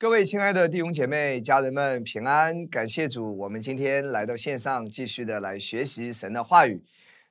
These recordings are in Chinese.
各位亲爱的弟兄姐妹、家人们平安，感谢主，我们今天来到线上，继续的来学习神的话语。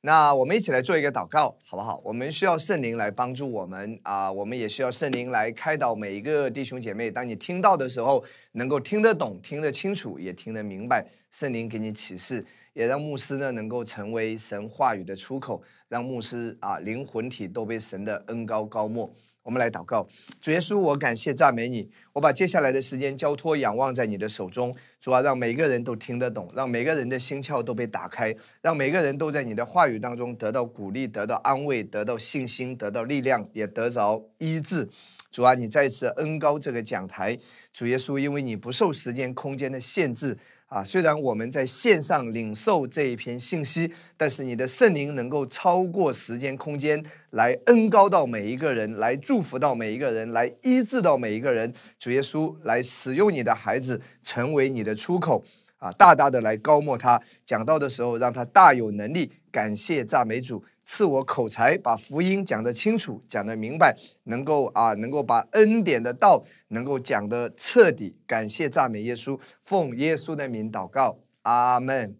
那我们一起来做一个祷告，好不好？我们需要圣灵来帮助我们啊，我们也需要圣灵来开导每一个弟兄姐妹。当你听到的时候，能够听得懂、听得清楚，也听得明白。圣灵给你启示，也让牧师呢能够成为神话语的出口，让牧师啊灵魂体都被神的恩高高没。我们来祷告，主耶稣，我感谢赞美你，我把接下来的时间交托仰望在你的手中，主啊，让每个人都听得懂，让每个人的心窍都被打开，让每个人都在你的话语当中得到鼓励，得到安慰，得到信心，得到力量，也得着医治。主啊，你再次恩高这个讲台，主耶稣，因为你不受时间空间的限制。啊，虽然我们在线上领受这一篇信息，但是你的圣灵能够超过时间空间，来恩高到每一个人，来祝福到每一个人，来医治到每一个人。主耶稣来使用你的孩子，成为你的出口。啊，大大的来高莫他讲到的时候，让他大有能力。感谢赞美主，赐我口才，把福音讲得清楚，讲得明白，能够啊，能够把恩典的道能够讲得彻底。感谢赞美耶稣，奉耶稣的名祷告，阿门。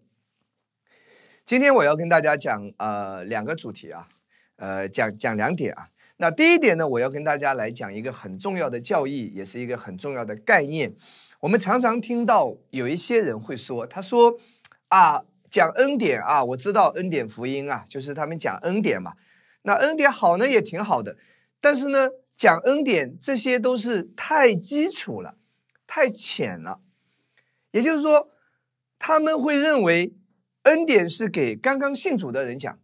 今天我要跟大家讲呃两个主题啊，呃讲讲两点啊。那第一点呢，我要跟大家来讲一个很重要的教义，也是一个很重要的概念。我们常常听到有一些人会说：“他说啊，讲恩典啊，我知道恩典福音啊，就是他们讲恩典嘛。那恩典好呢，也挺好的。但是呢，讲恩典这些都是太基础了，太浅了。也就是说，他们会认为恩典是给刚刚信主的人讲，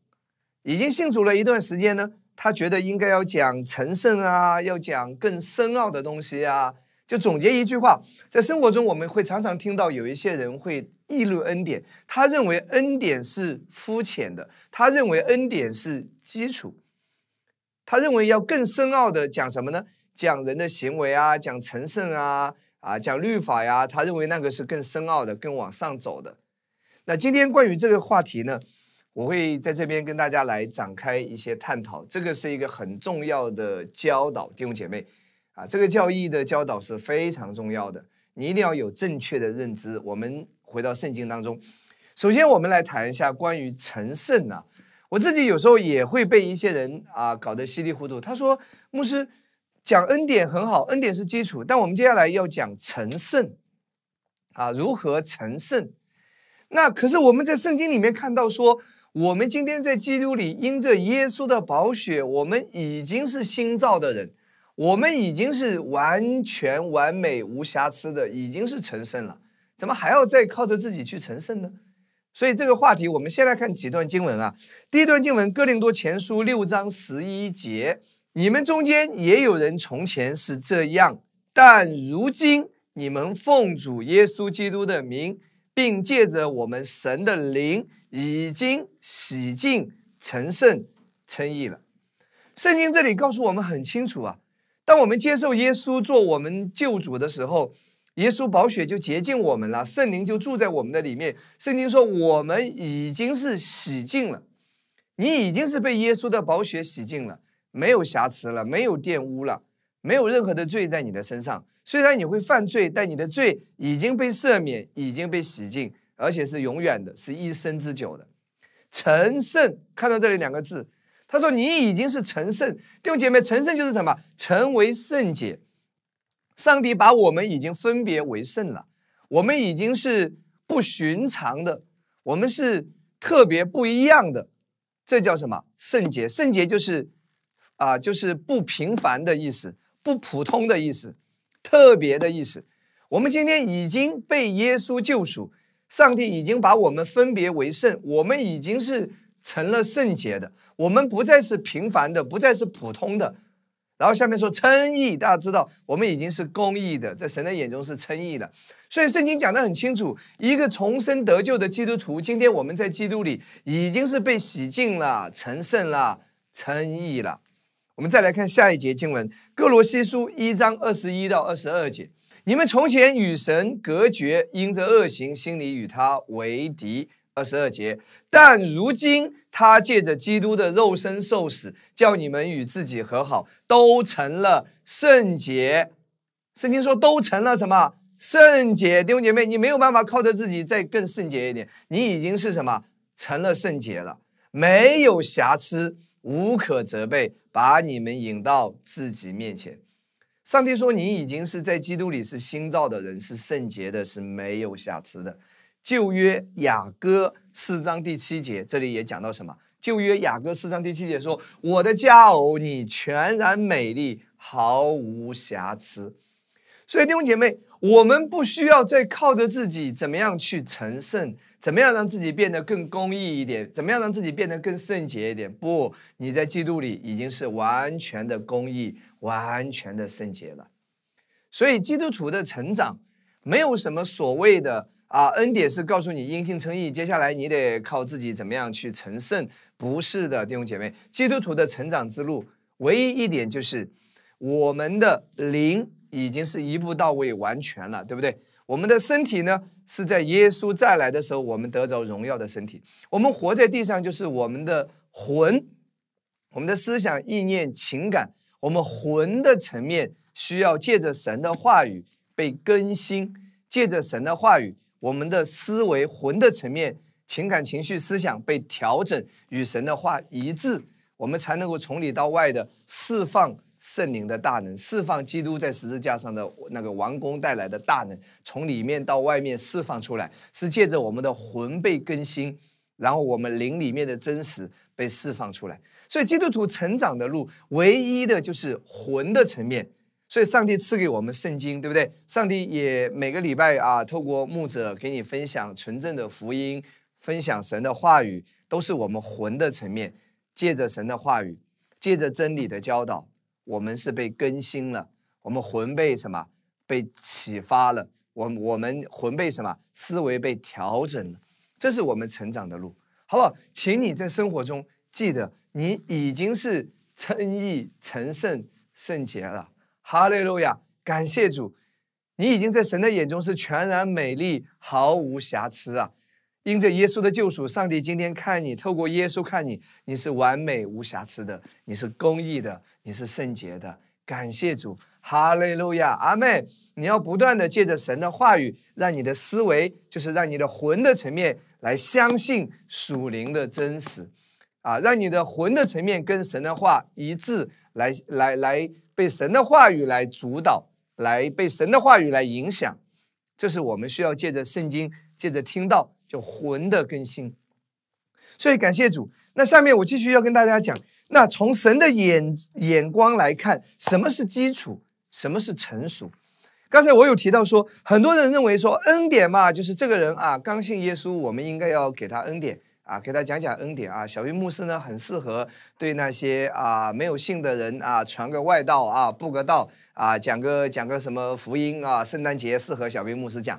已经信主了一段时间呢，他觉得应该要讲成圣啊，要讲更深奥的东西啊。”就总结一句话，在生活中我们会常常听到有一些人会议论恩典，他认为恩典是肤浅的，他认为恩典是基础，他认为要更深奥的讲什么呢？讲人的行为啊，讲成圣啊，啊，讲律法呀，他认为那个是更深奥的、更往上走的。那今天关于这个话题呢，我会在这边跟大家来展开一些探讨，这个是一个很重要的教导，弟兄姐妹。啊，这个教义的教导是非常重要的，你一定要有正确的认知。我们回到圣经当中，首先我们来谈一下关于成圣啊。我自己有时候也会被一些人啊搞得稀里糊涂。他说：“牧师讲恩典很好，恩典是基础，但我们接下来要讲成圣啊，如何成圣？那可是我们在圣经里面看到说，我们今天在基督里因着耶稣的宝血，我们已经是新造的人。”我们已经是完全完美无瑕疵的，已经是成圣了，怎么还要再靠着自己去成圣呢？所以这个话题，我们先来看几段经文啊。第一段经文，哥林多前书六章十一节：你们中间也有人从前是这样，但如今你们奉主耶稣基督的名，并借着我们神的灵，已经洗净、成圣、称义了。圣经这里告诉我们很清楚啊。当我们接受耶稣做我们救主的时候，耶稣宝血就洁净我们了，圣灵就住在我们的里面。圣经说，我们已经是洗净了，你已经是被耶稣的宝血洗净了，没有瑕疵了，没有玷污了，没有任何的罪在你的身上。虽然你会犯罪，但你的罪已经被赦免，已经被洗净，而且是永远的，是一生之久的。成圣，看到这里两个字。他说：“你已经是成圣，弟兄姐妹，成圣就是什么？成为圣洁。上帝把我们已经分别为圣了，我们已经是不寻常的，我们是特别不一样的。这叫什么？圣洁。圣洁就是啊，就是不平凡的意思，不普通的意思，特别的意思。我们今天已经被耶稣救赎，上帝已经把我们分别为圣，我们已经是。”成了圣洁的，我们不再是平凡的，不再是普通的。然后下面说称义，大家知道，我们已经是公义的，在神的眼中是称义的。所以圣经讲得很清楚，一个重生得救的基督徒，今天我们在基督里已经是被洗净了、成圣了、称义了。我们再来看下一节经文，哥罗西书一章二十一到二十二节：你们从前与神隔绝，因着恶行，心里与他为敌。二十二节，但如今他借着基督的肉身受死，叫你们与自己和好，都成了圣洁，圣经说都成了什么圣洁？弟兄姐妹，你没有办法靠着自己再更圣洁一点，你已经是什么成了圣洁了，没有瑕疵，无可责备，把你们引到自己面前。上帝说你已经是在基督里是新造的人，是圣洁的，是没有瑕疵的。旧约雅歌四章第七节，这里也讲到什么？旧约雅歌四章第七节说：“我的佳偶，你全然美丽，毫无瑕疵。”所以弟兄姐妹，我们不需要再靠着自己怎么样去成圣，怎么样让自己变得更公义一点，怎么样让自己变得更圣洁一点。不，你在基督里已经是完全的公义，完全的圣洁了。所以基督徒的成长没有什么所谓的。啊，恩典是告诉你因信称义，接下来你得靠自己怎么样去成圣？不是的，弟兄姐妹，基督徒的成长之路，唯一一点就是我们的灵已经是一步到位完全了，对不对？我们的身体呢，是在耶稣再来的时候，我们得着荣耀的身体。我们活在地上，就是我们的魂，我们的思想、意念、情感，我们魂的层面需要借着神的话语被更新，借着神的话语。我们的思维魂的层面，情感情绪思想被调整，与神的话一致，我们才能够从里到外的释放圣灵的大能，释放基督在十字架上的那个完工带来的大能，从里面到外面释放出来，是借着我们的魂被更新，然后我们灵里面的真实被释放出来。所以基督徒成长的路，唯一的就是魂的层面。所以，上帝赐给我们圣经，对不对？上帝也每个礼拜啊，透过牧者给你分享纯正的福音，分享神的话语，都是我们魂的层面。借着神的话语，借着真理的教导，我们是被更新了，我们魂被什么？被启发了。我我们魂被什么？思维被调整了。这是我们成长的路，好不好？请你在生活中记得，你已经是称义、成圣、圣洁了。哈利路亚！感谢主，你已经在神的眼中是全然美丽，毫无瑕疵啊！因着耶稣的救赎，上帝今天看你，透过耶稣看你，你是完美无瑕疵的，你是公义的，你是圣洁的。感谢主，哈利路亚，阿门！你要不断的借着神的话语，让你的思维，就是让你的魂的层面来相信属灵的真实啊，让你的魂的层面跟神的话一致，来来来。被神的话语来主导，来被神的话语来影响，这是我们需要借着圣经，借着听到，就魂的更新。所以感谢主。那下面我继续要跟大家讲，那从神的眼眼光来看，什么是基础，什么是成熟？刚才我有提到说，很多人认为说恩典嘛，就是这个人啊刚信耶稣，我们应该要给他恩典。啊，给他讲讲恩典啊！小云牧师呢，很适合对那些啊没有信的人啊传个外道啊，布个道啊，讲个讲个什么福音啊，圣诞节适合小云牧师讲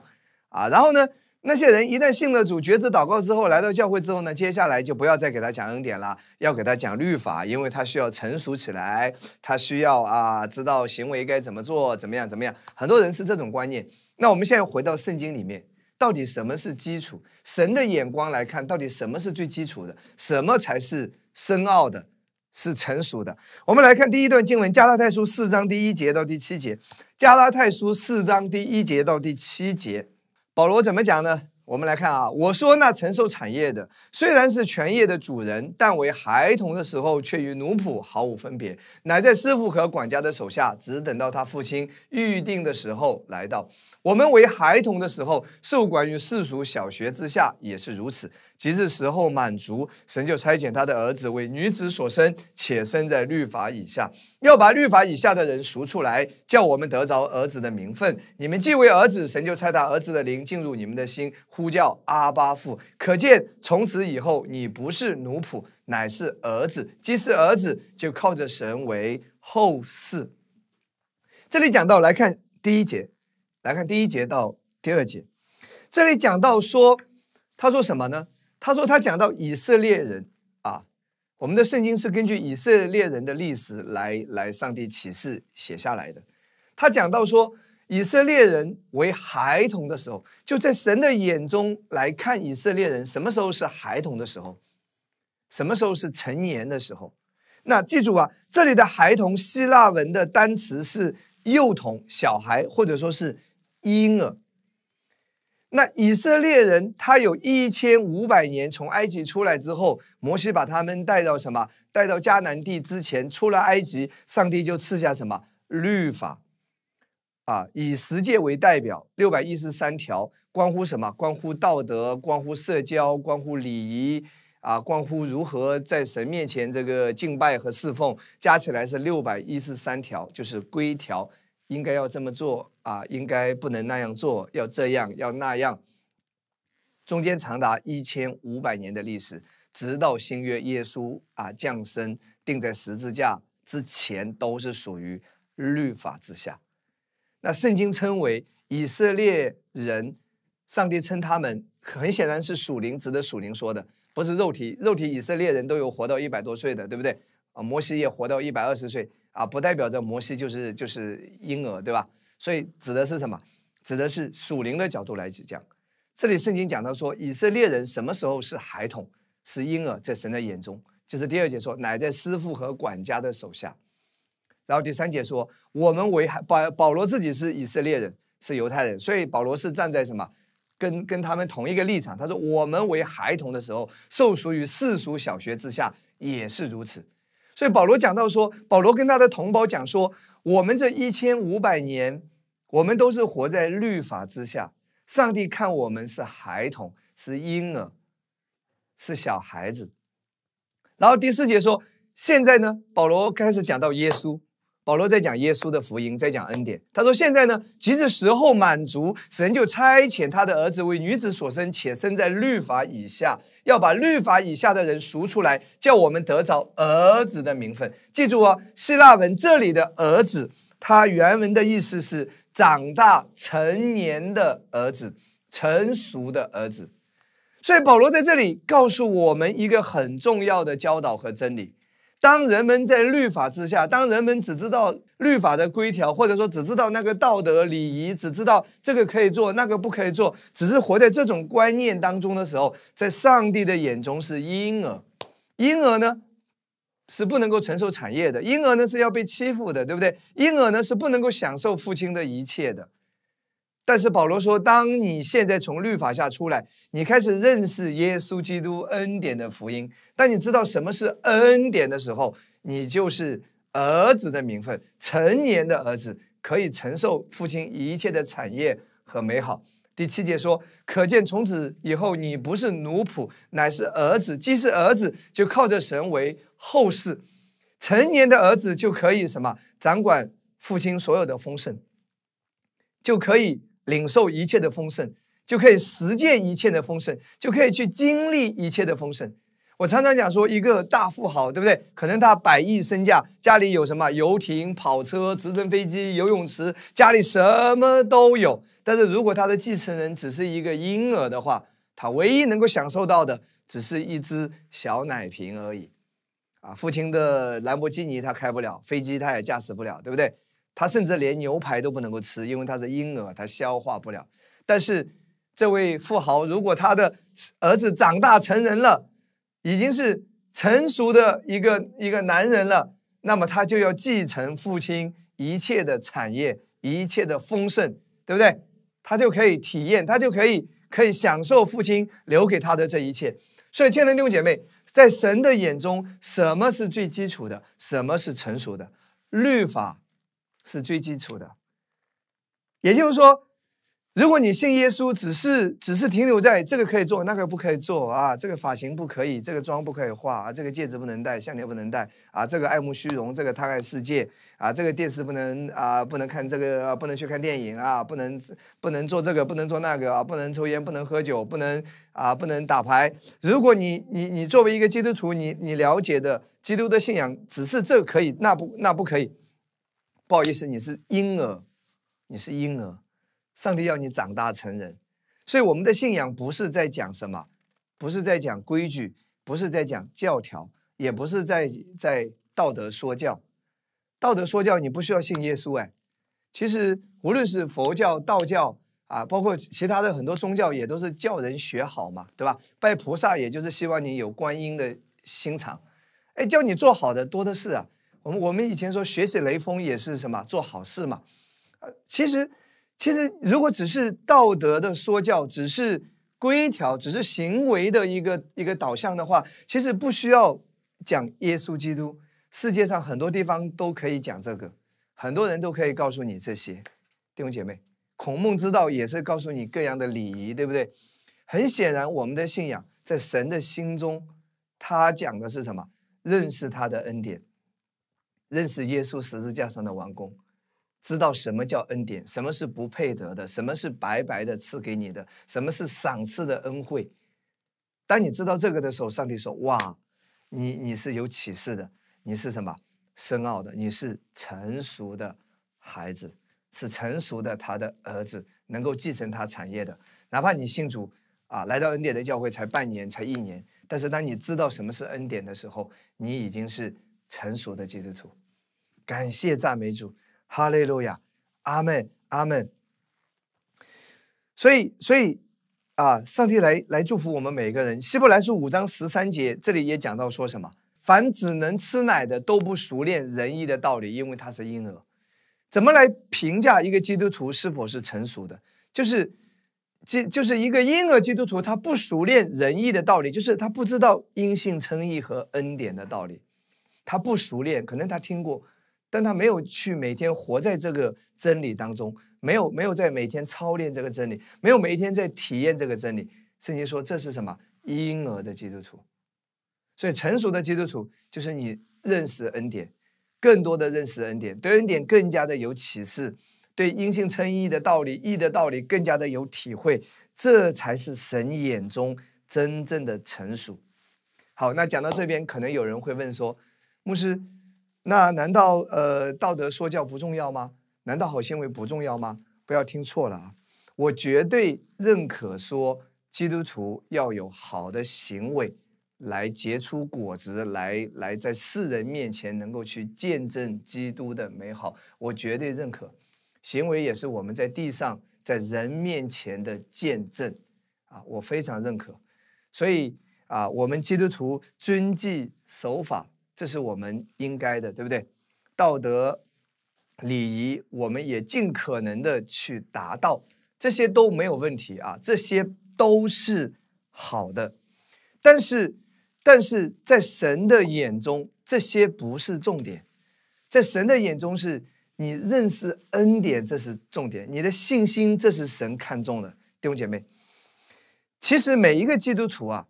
啊。然后呢，那些人一旦信了主，觉知祷告之后，来到教会之后呢，接下来就不要再给他讲恩典了，要给他讲律法，因为他需要成熟起来，他需要啊知道行为该怎么做，怎么样怎么样。很多人是这种观念。那我们现在回到圣经里面。到底什么是基础？神的眼光来看，到底什么是最基础的？什么才是深奥的？是成熟的？我们来看第一段经文：加拉太书四章第一节到第七节。加拉太书四章第一节到第七节，保罗怎么讲呢？我们来看啊，我说那承受产业的，虽然是全业的主人，但为孩童的时候，却与奴仆毫无分别，乃在师傅和管家的手下，只等到他父亲预定的时候来到。我们为孩童的时候，受管于世俗小学之下，也是如此。及至时候满足，神就差遣他的儿子为女子所生，且生在律法以下，要把律法以下的人赎出来，叫我们得着儿子的名分。你们既为儿子，神就差他儿子的灵进入你们的心，呼叫阿巴父。可见从此以后，你不是奴仆，乃是儿子。既是儿子，就靠着神为后世。这里讲到，来看第一节。来看第一节到第二节，这里讲到说，他说什么呢？他说他讲到以色列人啊，我们的圣经是根据以色列人的历史来来上帝启示写下来的。他讲到说，以色列人为孩童的时候，就在神的眼中来看以色列人什么时候是孩童的时候，什么时候是成年的时候。那记住啊，这里的孩童希腊文的单词是幼童、小孩，或者说是婴儿。那以色列人他有一千五百年从埃及出来之后，摩西把他们带到什么？带到迦南地之前，出了埃及，上帝就赐下什么律法啊？以十诫为代表，六百一十三条，关乎什么？关乎道德，关乎社交，关乎礼仪啊，关乎如何在神面前这个敬拜和侍奉，加起来是六百一十三条，就是规条。应该要这么做啊，应该不能那样做，要这样要那样。中间长达一千五百年的历史，直到新约耶稣啊降生，钉在十字架之前，都是属于律法之下。那圣经称为以色列人，上帝称他们，很显然是属灵，指的属灵说的，不是肉体。肉体以色列人都有活到一百多岁的，对不对？啊，摩西也活到一百二十岁。啊，不代表着摩西就是就是婴儿，对吧？所以指的是什么？指的是属灵的角度来讲。这里圣经讲到说，以色列人什么时候是孩童，是婴儿，在神的眼中，就是第二节说，乃在师傅和管家的手下。然后第三节说，我们为孩保保罗自己是以色列人，是犹太人，所以保罗是站在什么？跟跟他们同一个立场。他说，我们为孩童的时候，受属于世俗小学之下，也是如此。所以保罗讲到说，保罗跟他的同胞讲说，我们这一千五百年，我们都是活在律法之下。上帝看我们是孩童，是婴儿，是小孩子。然后第四节说，现在呢，保罗开始讲到耶稣。保罗在讲耶稣的福音，在讲恩典。他说：“现在呢，即使时候满足，神就差遣他的儿子为女子所生，且生在律法以下，要把律法以下的人赎出来，叫我们得着儿子的名分。记住哦，希腊文这里的儿子，他原文的意思是长大成年的儿子，成熟的儿子。所以保罗在这里告诉我们一个很重要的教导和真理。”当人们在律法之下，当人们只知道律法的规条，或者说只知道那个道德礼仪，只知道这个可以做，那个不可以做，只是活在这种观念当中的时候，在上帝的眼中是婴儿。婴儿呢是不能够承受产业的，婴儿呢是要被欺负的，对不对？婴儿呢是不能够享受父亲的一切的。但是保罗说，当你现在从律法下出来，你开始认识耶稣基督恩典的福音。当你知道什么是恩典的时候，你就是儿子的名分，成年的儿子可以承受父亲一切的产业和美好。第七节说，可见从此以后，你不是奴仆，乃是儿子。既是儿子，就靠着神为后世。成年的儿子就可以什么掌管父亲所有的丰盛，就可以。领受一切的丰盛，就可以实践一切的丰盛，就可以去经历一切的丰盛。我常常讲说，一个大富豪，对不对？可能他百亿身价，家里有什么游艇、跑车、直升飞机、游泳池，家里什么都有。但是如果他的继承人只是一个婴儿的话，他唯一能够享受到的，只是一只小奶瓶而已。啊，父亲的兰博基尼他开不了，飞机他也驾驶不了，对不对？他甚至连牛排都不能够吃，因为他是婴儿，他消化不了。但是这位富豪，如果他的儿子长大成人了，已经是成熟的一个一个男人了，那么他就要继承父亲一切的产业、一切的丰盛，对不对？他就可以体验，他就可以可以享受父亲留给他的这一切。所以，亲爱的弟兄姐妹，在神的眼中，什么是最基础的？什么是成熟的？律法。是最基础的，也就是说，如果你信耶稣，只是只是停留在这个可以做，那个不可以做啊，这个发型不可以，这个妆不可以化啊，这个戒指不能戴，项链不能戴啊，这个爱慕虚荣，这个贪爱世界啊，这个电视不能啊，不能看这个，不能去看电影啊，不能不能做这个，不能做那个啊，不能抽烟，不能喝酒，不能啊，不能打牌。如果你你你作为一个基督徒，你你了解的基督的信仰只是这可以，那不那不可以。不好意思，你是婴儿，你是婴儿，上帝要你长大成人，所以我们的信仰不是在讲什么，不是在讲规矩，不是在讲教条，也不是在在道德说教。道德说教你不需要信耶稣哎，其实无论是佛教、道教啊，包括其他的很多宗教，也都是叫人学好嘛，对吧？拜菩萨也就是希望你有观音的心肠，哎，叫你做好的多的是啊。我们我们以前说学习雷锋也是什么做好事嘛？呃，其实其实如果只是道德的说教，只是规条，只是行为的一个一个导向的话，其实不需要讲耶稣基督。世界上很多地方都可以讲这个，很多人都可以告诉你这些弟兄姐妹。孔孟之道也是告诉你各样的礼仪，对不对？很显然，我们的信仰在神的心中，他讲的是什么？认识他的恩典。认识耶稣十字架上的王宫，知道什么叫恩典，什么是不配得的，什么是白白的赐给你的，什么是赏赐的恩惠。当你知道这个的时候，上帝说：“哇，你你是有启示的，你是什么深奥的？你是成熟的孩子，是成熟的他的儿子，能够继承他产业的。哪怕你信主啊，来到恩典的教会才半年，才一年，但是当你知道什么是恩典的时候，你已经是成熟的基督徒。”感谢赞美主，哈利路亚，阿门，阿门。所以，所以啊，上帝来来祝福我们每一个人。希伯来书五章十三节，这里也讲到说什么？凡只能吃奶的，都不熟练仁义的道理，因为他是婴儿。怎么来评价一个基督徒是否是成熟的？就是，就就是一个婴儿基督徒，他不熟练仁义的道理，就是他不知道因信称义和恩典的道理，他不熟练，可能他听过。但他没有去每天活在这个真理当中，没有没有在每天操练这个真理，没有每一天在体验这个真理。圣经说这是什么婴儿的基督徒，所以成熟的基督徒就是你认识恩典，更多的认识恩典，对恩典更加的有启示，对因信称义的道理、义的道理更加的有体会，这才是神眼中真正的成熟。好，那讲到这边，可能有人会问说，牧师。那难道呃道德说教不重要吗？难道好行为不重要吗？不要听错了啊！我绝对认可说基督徒要有好的行为来结出果子，来来在世人面前能够去见证基督的美好。我绝对认可，行为也是我们在地上在人面前的见证啊！我非常认可。所以啊，我们基督徒遵纪守法。这是我们应该的，对不对？道德礼仪，我们也尽可能的去达到，这些都没有问题啊，这些都是好的。但是，但是在神的眼中，这些不是重点。在神的眼中，是你认识恩典，这是重点；你的信心，这是神看重的。弟兄姐妹，其实每一个基督徒啊，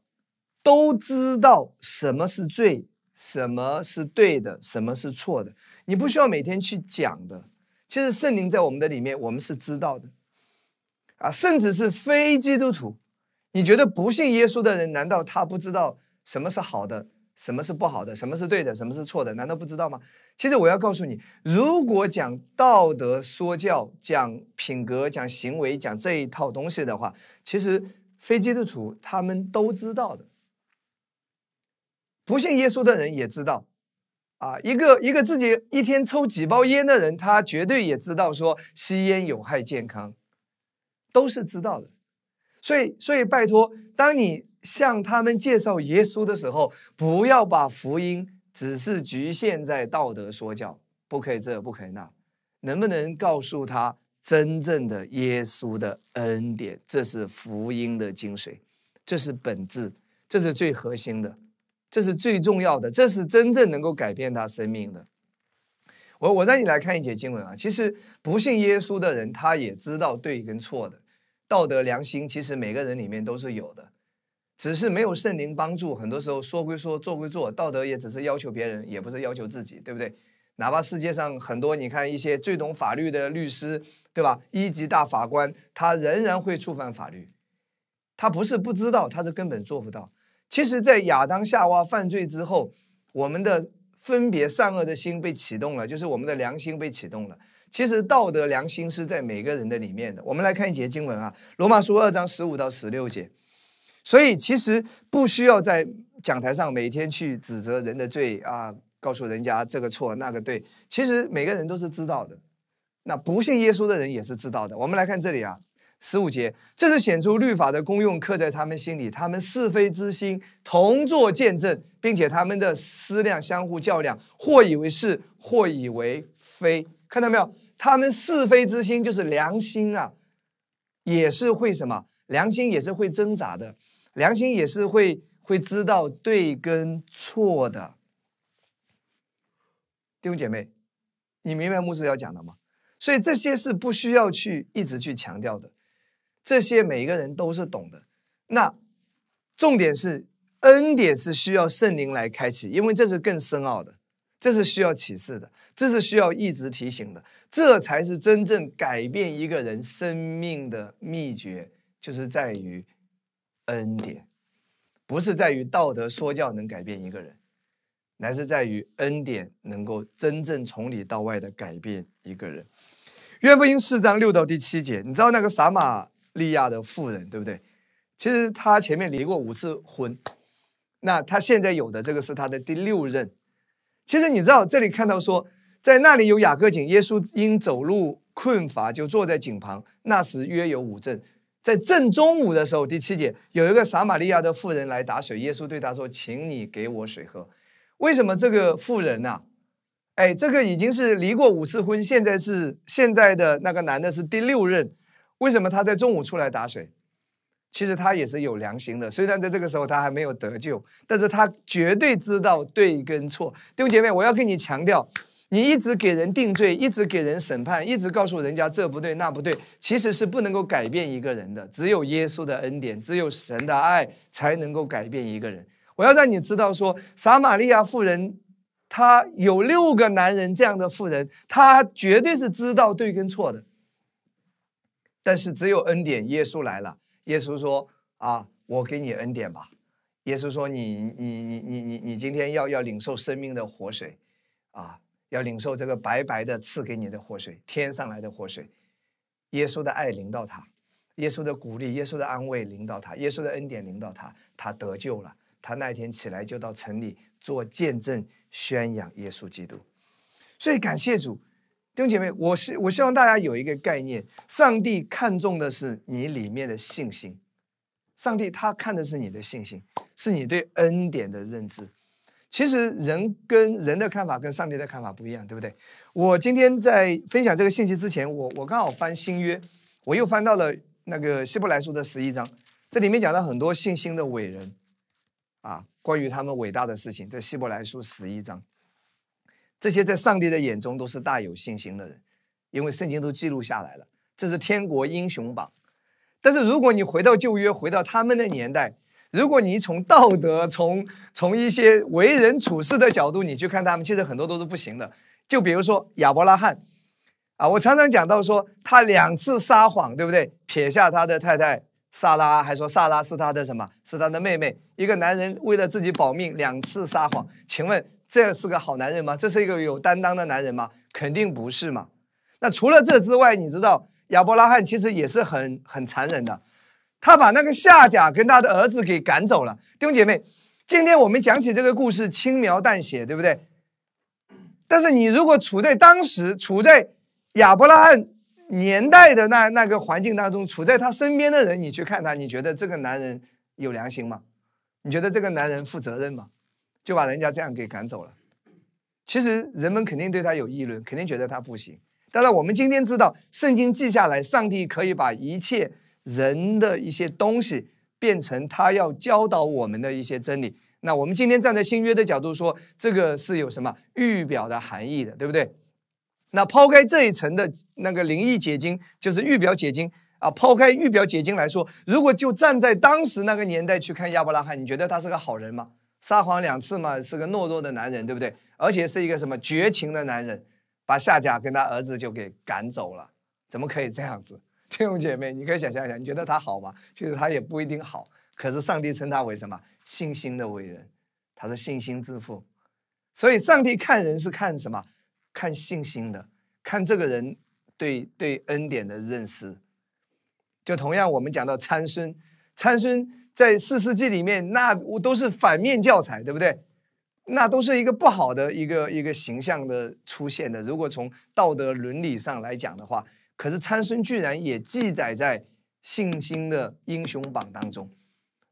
都知道什么是罪。什么是对的，什么是错的？你不需要每天去讲的。其实圣灵在我们的里面，我们是知道的。啊，甚至是非基督徒，你觉得不信耶稣的人，难道他不知道什么是好的，什么是不好的，什么是对的，什么是错的？难道不知道吗？其实我要告诉你，如果讲道德说教、讲品格、讲行为、讲这一套东西的话，其实非基督徒他们都知道的。不信耶稣的人也知道，啊，一个一个自己一天抽几包烟的人，他绝对也知道说吸烟有害健康，都是知道的。所以，所以拜托，当你向他们介绍耶稣的时候，不要把福音只是局限在道德说教，不可以这，不可以那，能不能告诉他真正的耶稣的恩典？这是福音的精髓，这是本质，这是最核心的。这是最重要的，这是真正能够改变他生命的。我我让你来看一节经文啊，其实不信耶稣的人，他也知道对跟错的，道德良心其实每个人里面都是有的，只是没有圣灵帮助，很多时候说归说，做归做，道德也只是要求别人，也不是要求自己，对不对？哪怕世界上很多你看一些最懂法律的律师，对吧？一级大法官，他仍然会触犯法律，他不是不知道，他是根本做不到。其实，在亚当夏娃犯罪之后，我们的分别善恶的心被启动了，就是我们的良心被启动了。其实，道德良心是在每个人的里面的。我们来看一节经文啊，《罗马书》二章十五到十六节。所以，其实不需要在讲台上每天去指责人的罪啊，告诉人家这个错那个对。其实每个人都是知道的，那不信耶稣的人也是知道的。我们来看这里啊，十五节，这是显出律法的功用，刻在他们心里。他们是非之心同作见证，并且他们的思量相互较量，或以为是，或以为非。看到没有？他们是非之心就是良心啊，也是会什么？良心也是会挣扎的，良心也是会会知道对跟错的。弟兄姐妹，你明白牧师要讲的吗？所以这些是不需要去一直去强调的。这些每一个人都是懂的。那重点是恩典是需要圣灵来开启，因为这是更深奥的，这是需要启示的，这是需要一直提醒的，这才是真正改变一个人生命的秘诀，就是在于恩典，不是在于道德说教能改变一个人，乃是在于恩典能够真正从里到外的改变一个人。约福音四章六到第七节，你知道那个撒玛？利亚的妇人，对不对？其实他前面离过五次婚，那他现在有的这个是他的第六任。其实你知道，这里看到说，在那里有雅各井，耶稣因走路困乏，就坐在井旁。那时约有五阵，在正中午的时候，第七节有一个撒玛利亚的妇人来打水，耶稣对他说：“请你给我水喝。”为什么这个妇人呢？哎，这个已经是离过五次婚，现在是现在的那个男的是第六任。为什么他在中午出来打水？其实他也是有良心的，虽然在这个时候他还没有得救，但是他绝对知道对跟错。弟兄姐妹，我要跟你强调，你一直给人定罪，一直给人审判，一直告诉人家这不对那不对，其实是不能够改变一个人的。只有耶稣的恩典，只有神的爱，才能够改变一个人。我要让你知道，说撒玛利亚妇人，她有六个男人这样的妇人，她绝对是知道对跟错的。但是只有恩典，耶稣来了。耶稣说：“啊，我给你恩典吧。”耶稣说：“你你你你你你今天要要领受生命的活水，啊，要领受这个白白的赐给你的活水，天上来的活水。”耶稣的爱临到他，耶稣的鼓励，耶稣的安慰临到他，耶稣的恩典临到他，他得救了。他那天起来就到城里做见证，宣扬耶稣基督。所以感谢主。弟兄姐妹，我希我希望大家有一个概念：上帝看重的是你里面的信心。上帝他看的是你的信心，是你对恩典的认知。其实人跟人的看法跟上帝的看法不一样，对不对？我今天在分享这个信息之前，我我刚好翻新约，我又翻到了那个希伯来书的十一章，这里面讲到很多信心的伟人啊，关于他们伟大的事情，在希伯来书十一章。这些在上帝的眼中都是大有信心的人，因为圣经都记录下来了，这是天国英雄榜。但是如果你回到旧约，回到他们的年代，如果你从道德、从从一些为人处事的角度，你去看他们，其实很多都是不行的。就比如说亚伯拉罕，啊，我常常讲到说他两次撒谎，对不对？撇下他的太太萨拉，还说萨拉是他的什么？是他的妹妹。一个男人为了自己保命，两次撒谎，请问？这是个好男人吗？这是一个有担当的男人吗？肯定不是嘛。那除了这之外，你知道亚伯拉罕其实也是很很残忍的，他把那个夏甲跟他的儿子给赶走了。弟兄姐妹，今天我们讲起这个故事轻描淡写，对不对？但是你如果处在当时，处在亚伯拉罕年代的那那个环境当中，处在他身边的人，你去看他，你觉得这个男人有良心吗？你觉得这个男人负责任吗？就把人家这样给赶走了。其实人们肯定对他有议论，肯定觉得他不行。当然，我们今天知道，圣经记下来，上帝可以把一切人的一些东西变成他要教导我们的一些真理。那我们今天站在新约的角度说，这个是有什么预表的含义的，对不对？那抛开这一层的那个灵异解经，就是预表解经啊。抛开预表解经来说，如果就站在当时那个年代去看亚伯拉罕，你觉得他是个好人吗？撒谎两次嘛，是个懦弱的男人，对不对？而且是一个什么绝情的男人，把夏甲跟他儿子就给赶走了，怎么可以这样子？弟兄姐妹，你可以想象一下，你觉得他好吗？其实他也不一定好。可是上帝称他为什么？信心的伟人，他是信心之父。所以上帝看人是看什么？看信心的，看这个人对对恩典的认识。就同样，我们讲到参孙，参孙。在四世纪里面，那都是反面教材，对不对？那都是一个不好的一个一个形象的出现的。如果从道德伦理上来讲的话，可是参孙居然也记载在信心的英雄榜当中。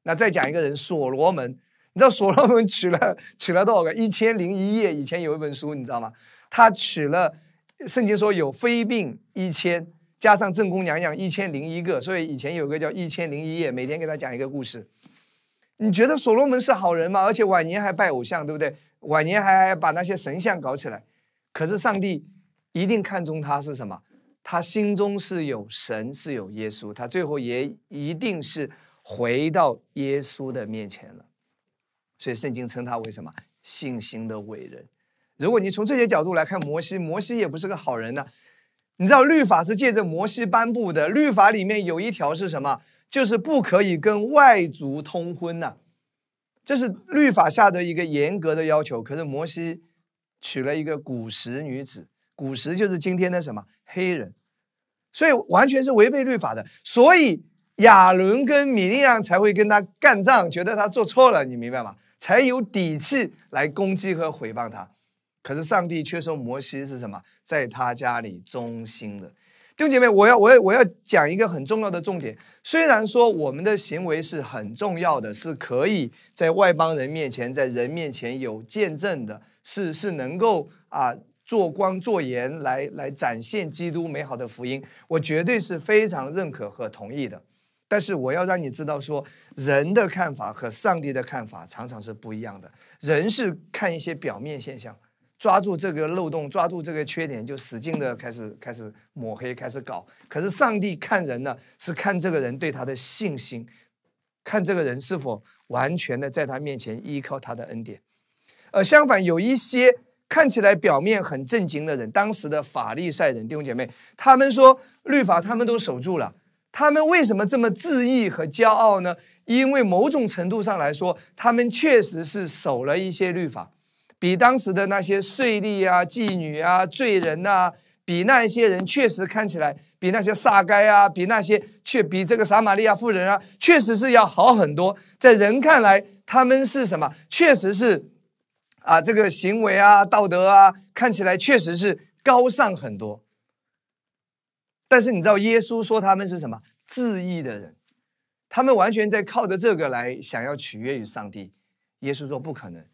那再讲一个人，所罗门，你知道所罗门娶了娶了多少个？一千零一夜。以前有一本书，你知道吗？他娶了，圣经说有非病一千，加上正宫娘娘一千零一个，所以以前有个叫一千零一夜，每天给他讲一个故事。你觉得所罗门是好人吗？而且晚年还拜偶像，对不对？晚年还把那些神像搞起来。可是上帝一定看中他是什么？他心中是有神，是有耶稣，他最后也一定是回到耶稣的面前了。所以圣经称他为什么？信心的伟人。如果你从这些角度来看摩西，摩西也不是个好人呢。你知道律法是借着摩西颁布的，律法里面有一条是什么？就是不可以跟外族通婚呐。这是律法下的一个严格的要求。可是摩西娶了一个古时女子。古时就是今天的什么黑人，所以完全是违背律法的，所以亚伦跟米利亚才会跟他干仗，觉得他做错了，你明白吗？才有底气来攻击和毁谤他。可是上帝却说摩西是什么，在他家里忠心的弟兄姐妹，我要我要我要讲一个很重要的重点。虽然说我们的行为是很重要的，是可以在外邦人面前，在人面前有见证的，是是能够啊。做光做盐来来展现基督美好的福音，我绝对是非常认可和同意的。但是我要让你知道，说人的看法和上帝的看法常常是不一样的。人是看一些表面现象，抓住这个漏洞，抓住这个缺点，就使劲的开始开始抹黑，开始搞。可是上帝看人呢，是看这个人对他的信心，看这个人是否完全的在他面前依靠他的恩典。而相反，有一些。看起来表面很正经的人，当时的法利赛人弟兄姐妹，他们说律法他们都守住了，他们为什么这么自义和骄傲呢？因为某种程度上来说，他们确实是守了一些律法，比当时的那些税吏啊、妓女啊、罪人呐，比那一些人确实看起来，比那些撒该啊，比那些却比这个撒玛利亚妇人啊，确实是要好很多。在人看来，他们是什么？确实是。啊，这个行为啊，道德啊，看起来确实是高尚很多。但是你知道，耶稣说他们是什么？自义的人，他们完全在靠着这个来想要取悦于上帝。耶稣说不可能。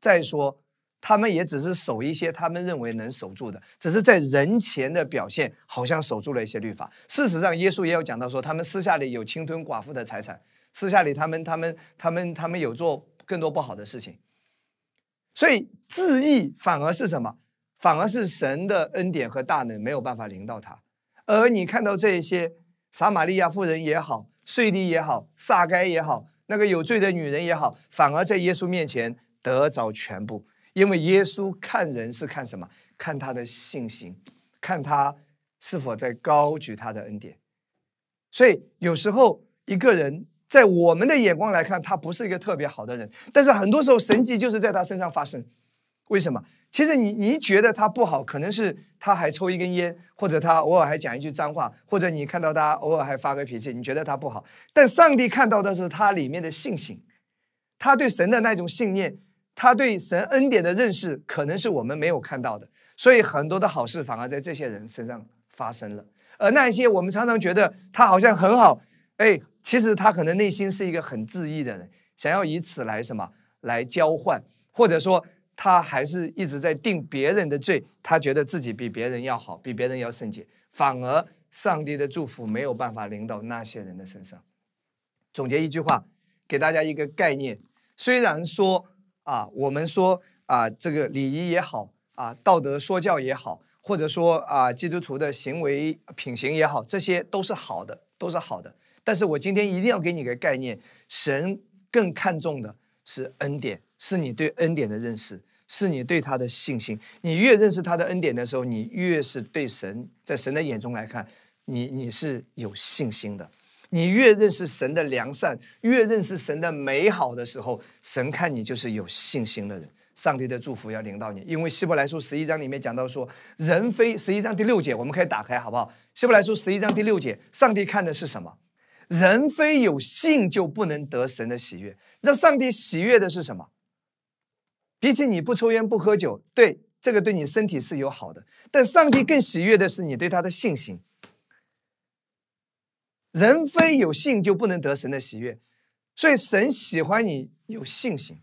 再说，他们也只是守一些他们认为能守住的，只是在人前的表现好像守住了一些律法。事实上，耶稣也有讲到说，他们私下里有侵吞寡妇的财产，私下里他们他们他们他们有做更多不好的事情。所以自义反而是什么？反而是神的恩典和大能没有办法临到他。而你看到这些撒玛利亚妇人也好，税吏也好，撒该也好，那个有罪的女人也好，反而在耶稣面前得着全部。因为耶稣看人是看什么？看他的信心，看他是否在高举他的恩典。所以有时候一个人。在我们的眼光来看，他不是一个特别好的人，但是很多时候神迹就是在他身上发生。为什么？其实你你觉得他不好，可能是他还抽一根烟，或者他偶尔还讲一句脏话，或者你看到他偶尔还发个脾气，你觉得他不好。但上帝看到的是他里面的信心，他对神的那种信念，他对神恩典的认识，可能是我们没有看到的。所以很多的好事反而在这些人身上发生了，而那一些我们常常觉得他好像很好，哎。其实他可能内心是一个很自义的人，想要以此来什么来交换，或者说他还是一直在定别人的罪，他觉得自己比别人要好，比别人要圣洁，反而上帝的祝福没有办法临到那些人的身上。总结一句话，给大家一个概念：虽然说啊，我们说啊，这个礼仪也好啊，道德说教也好，或者说啊，基督徒的行为品行也好，这些都是好的，都是好的。但是我今天一定要给你个概念，神更看重的是恩典，是你对恩典的认识，是你对他的信心。你越认识他的恩典的时候，你越是对神，在神的眼中来看，你你是有信心的。你越认识神的良善，越认识神的美好的时候，神看你就是有信心的人。上帝的祝福要临到你，因为希伯来书十一章里面讲到说，人非十一章第六节，我们可以打开好不好？希伯来书十一章第六节，上帝看的是什么？人非有信就不能得神的喜悦。那上帝喜悦的是什么？比起你不抽烟不喝酒，对这个对你身体是有好的。但上帝更喜悦的是你对他的信心。人非有信就不能得神的喜悦，所以神喜欢你有信心，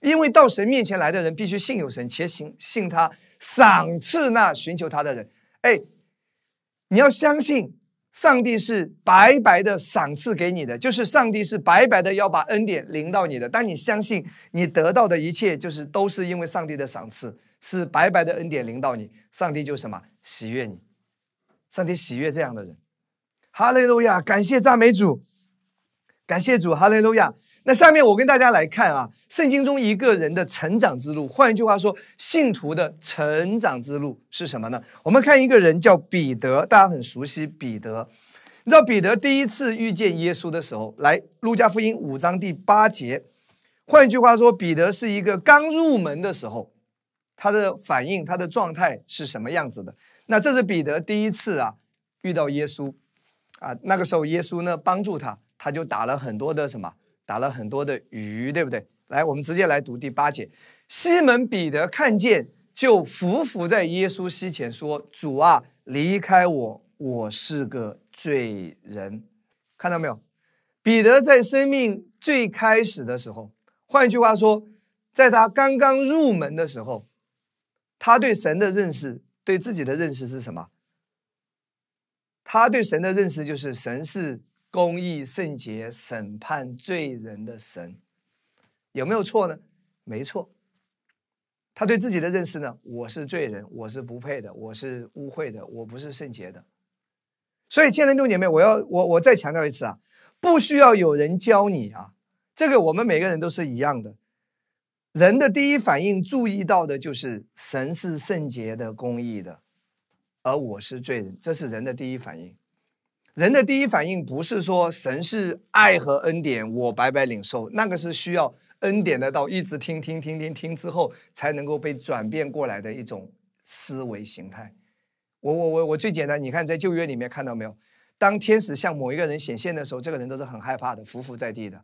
因为到神面前来的人必须信有神，且信信他赏赐那寻求他的人。哎，你要相信。上帝是白白的赏赐给你的，就是上帝是白白的要把恩典临到你的。当你相信你得到的一切，就是都是因为上帝的赏赐，是白白的恩典临到你，上帝就什么喜悦你，上帝喜悦这样的人。哈利路亚，感谢赞美主，感谢主，哈利路亚。那下面我跟大家来看啊，圣经中一个人的成长之路，换一句话说，信徒的成长之路是什么呢？我们看一个人叫彼得，大家很熟悉彼得。你知道彼得第一次遇见耶稣的时候，来路加福音五章第八节。换一句话说，彼得是一个刚入门的时候，他的反应、他的状态是什么样子的？那这是彼得第一次啊遇到耶稣啊，那个时候耶稣呢帮助他，他就打了很多的什么？打了很多的鱼，对不对？来，我们直接来读第八节。西门彼得看见，就伏伏在耶稣膝前说：“主啊，离开我，我是个罪人。”看到没有？彼得在生命最开始的时候，换一句话说，在他刚刚入门的时候，他对神的认识，对自己的认识是什么？他对神的认识就是神是。公义、圣洁、审判罪人的神，有没有错呢？没错。他对自己的认识呢？我是罪人，我是不配的，我是污秽的，我不是圣洁的。所以，亲爱的弟兄姐妹，我要我我再强调一次啊，不需要有人教你啊，这个我们每个人都是一样的。人的第一反应注意到的就是神是圣洁的、公义的，而我是罪人，这是人的第一反应。人的第一反应不是说神是爱和恩典，我白白领受，那个是需要恩典的道，一直听听听听听之后才能够被转变过来的一种思维形态。我我我我最简单，你看在旧约里面看到没有？当天使向某一个人显现的时候，这个人都是很害怕的，匍匐在地的。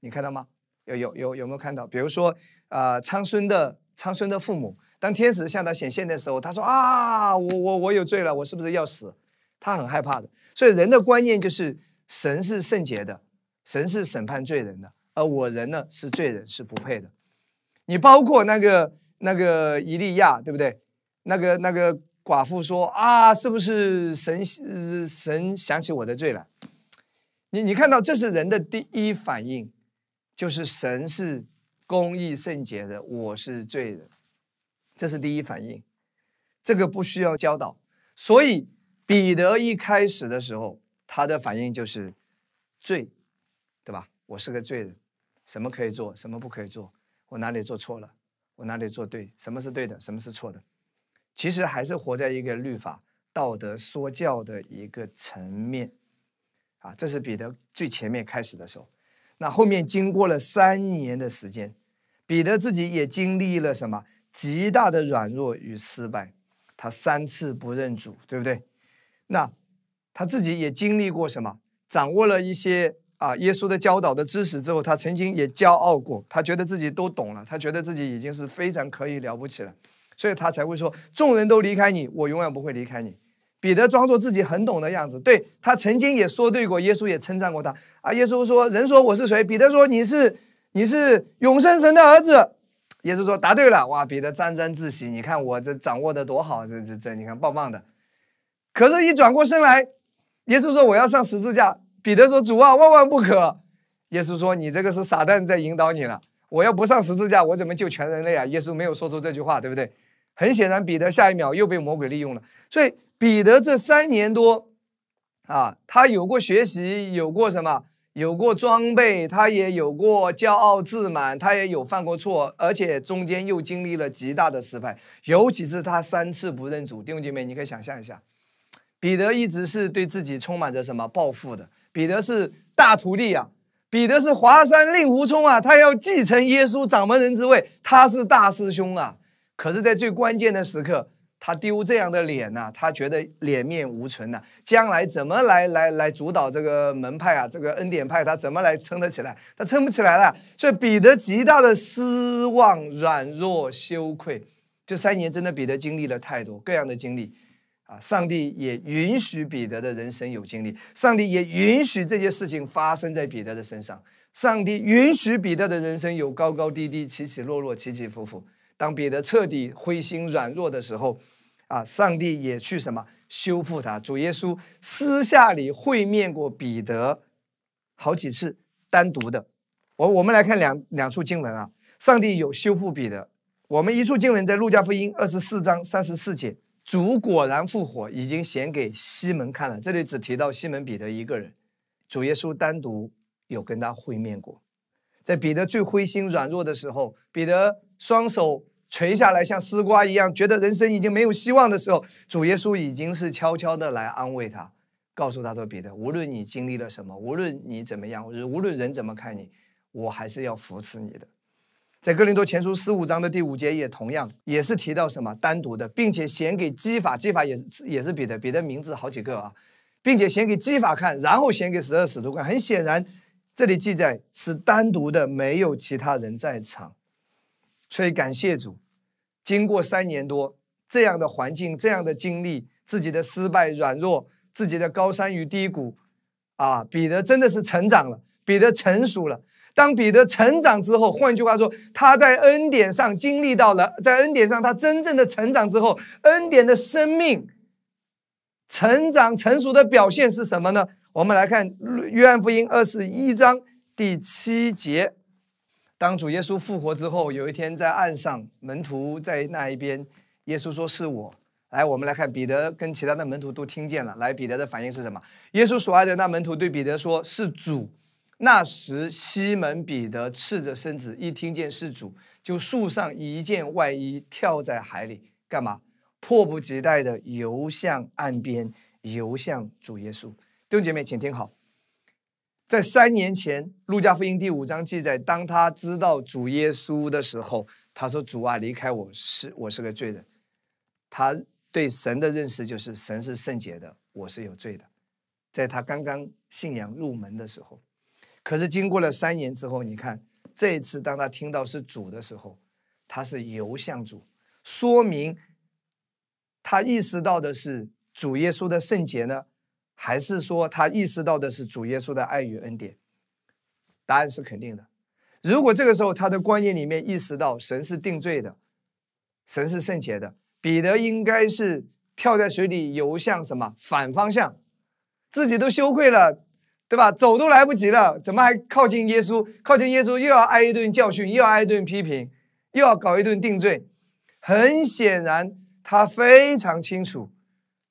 你看到吗？有有有有没有看到？比如说啊，昌孙的昌孙的父母，当天使向他显现的时候，他说啊，我我我有罪了，我是不是要死？他很害怕的。所以人的观念就是神是圣洁的，神是审判罪人的，而我人呢是罪人，是不配的。你包括那个那个伊利亚，对不对？那个那个寡妇说啊，是不是神神想起我的罪了？你你看到这是人的第一反应，就是神是公义圣洁的，我是罪人，这是第一反应。这个不需要教导，所以。彼得一开始的时候，他的反应就是罪，对吧？我是个罪人，什么可以做，什么不可以做？我哪里做错了？我哪里做对？什么是对的？什么是错的？其实还是活在一个律法、道德说教的一个层面啊。这是彼得最前面开始的时候。那后面经过了三年的时间，彼得自己也经历了什么极大的软弱与失败。他三次不认主，对不对？那他自己也经历过什么？掌握了一些啊耶稣的教导的知识之后，他曾经也骄傲过，他觉得自己都懂了，他觉得自己已经是非常可以了不起了，所以他才会说：众人都离开你，我永远不会离开你。彼得装作自己很懂的样子，对他曾经也说对过，耶稣也称赞过他啊。耶稣说：“人说我是谁？”彼得说：“你是你是永生神的儿子。”耶稣说：“答对了。”哇，彼得沾沾自喜，你看我这掌握的多好，这这这，你看棒棒的。可是，一转过身来，耶稣说：“我要上十字架。”彼得说：“主啊，万万不可！”耶稣说：“你这个是撒旦在引导你了。我要不上十字架，我怎么救全人类啊？”耶稣没有说出这句话，对不对？很显然，彼得下一秒又被魔鬼利用了。所以，彼得这三年多啊，他有过学习，有过什么？有过装备，他也有过骄傲自满，他也有犯过错，而且中间又经历了极大的失败，尤其是他三次不认主。弟兄姐妹，你可以想象一下。彼得一直是对自己充满着什么抱负的？彼得是大徒弟啊，彼得是华山令狐冲啊，他要继承耶稣掌门人之位，他是大师兄啊。可是，在最关键的时刻，他丢这样的脸呐，他觉得脸面无存呐，将来怎么来来来主导这个门派啊？这个恩典派他怎么来撑得起来？他撑不起来了。所以，彼得极大的失望、软弱、羞愧。这三年真的，彼得经历了太多各样的经历。啊，上帝也允许彼得的人生有经历，上帝也允许这些事情发生在彼得的身上，上帝允许彼得的人生有高高低低、起起落落、起起伏伏。当彼得彻底灰心软弱的时候，啊，上帝也去什么修复他。主耶稣私下里会面过彼得好几次，单独的。我我们来看两两处经文啊，上帝有修复彼得。我们一处经文在路加福音二十四章三十四节，主果然复活，已经显给西门看了。这里只提到西门彼得一个人，主耶稣单独有跟他会面过，在彼得最灰心软弱的时候，彼得双手垂下来像丝瓜一样，觉得人生已经没有希望的时候，主耶稣已经是悄悄的来安慰他，告诉他说：“彼得，无论你经历了什么，无论你怎么样，无论人怎么看你。”我还是要扶持你的，在哥林多前书十五章的第五节也同样也是提到什么单独的，并且显给基法，基法也是也是彼得，彼得名字好几个啊，并且显给基法看，然后显给十二使徒看。很显然，这里记载是单独的，没有其他人在场。所以感谢主，经过三年多这样的环境，这样的经历，自己的失败、软弱，自己的高山与低谷，啊，彼得真的是成长了，彼得成熟了。当彼得成长之后，换句话说，他在恩典上经历到了，在恩典上他真正的成长之后，恩典的生命成长成熟的表现是什么呢？我们来看约翰福音二十一章第七节。当主耶稣复活之后，有一天在岸上，门徒在那一边，耶稣说：“是我。”来，我们来看彼得跟其他的门徒都听见了。来，彼得的反应是什么？耶稣所爱的那门徒对彼得说：“是主。”那时，西门彼得赤着身子，一听见是主，就束上一件外衣，跳在海里，干嘛？迫不及待的游向岸边，游向主耶稣。弟兄姐妹，请听好，在三年前，路加福音第五章记载，当他知道主耶稣的时候，他说：“主啊，离开我是我是个罪人。”他对神的认识就是神是圣洁的，我是有罪的。在他刚刚信仰入门的时候。可是经过了三年之后，你看这一次，当他听到是主的时候，他是游向主，说明他意识到的是主耶稣的圣洁呢，还是说他意识到的是主耶稣的爱与恩典？答案是肯定的。如果这个时候他的观念里面意识到神是定罪的，神是圣洁的，彼得应该是跳在水里游向什么反方向，自己都羞愧了。对吧？走都来不及了，怎么还靠近耶稣？靠近耶稣又要挨一顿教训，又要挨一顿批评，又要搞一顿定罪。很显然，他非常清楚，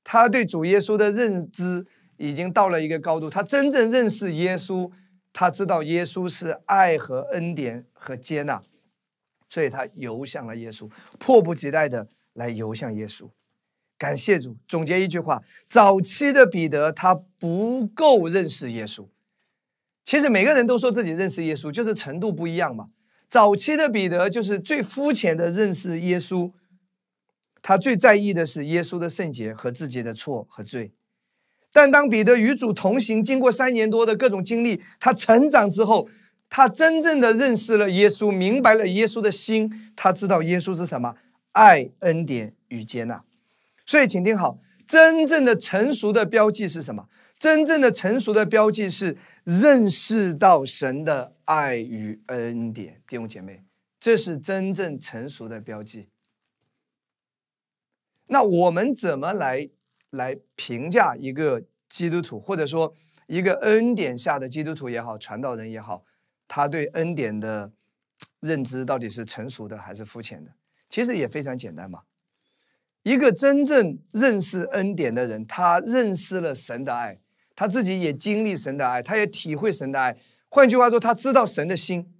他对主耶稣的认知已经到了一个高度。他真正认识耶稣，他知道耶稣是爱和恩典和接纳，所以他游向了耶稣，迫不及待的来游向耶稣。感谢主。总结一句话：早期的彼得他不够认识耶稣。其实每个人都说自己认识耶稣，就是程度不一样嘛。早期的彼得就是最肤浅的认识耶稣，他最在意的是耶稣的圣洁和自己的错和罪。但当彼得与主同行，经过三年多的各种经历，他成长之后，他真正的认识了耶稣，明白了耶稣的心，他知道耶稣是什么：爱、恩典与接纳。所以，请听好，真正的成熟的标记是什么？真正的成熟的标记是认识到神的爱与恩典，弟兄姐妹，这是真正成熟的标记。那我们怎么来来评价一个基督徒，或者说一个恩典下的基督徒也好，传道人也好，他对恩典的认知到底是成熟的还是肤浅的？其实也非常简单嘛。一个真正认识恩典的人，他认识了神的爱，他自己也经历神的爱，他也体会神的爱。换句话说，他知道神的心，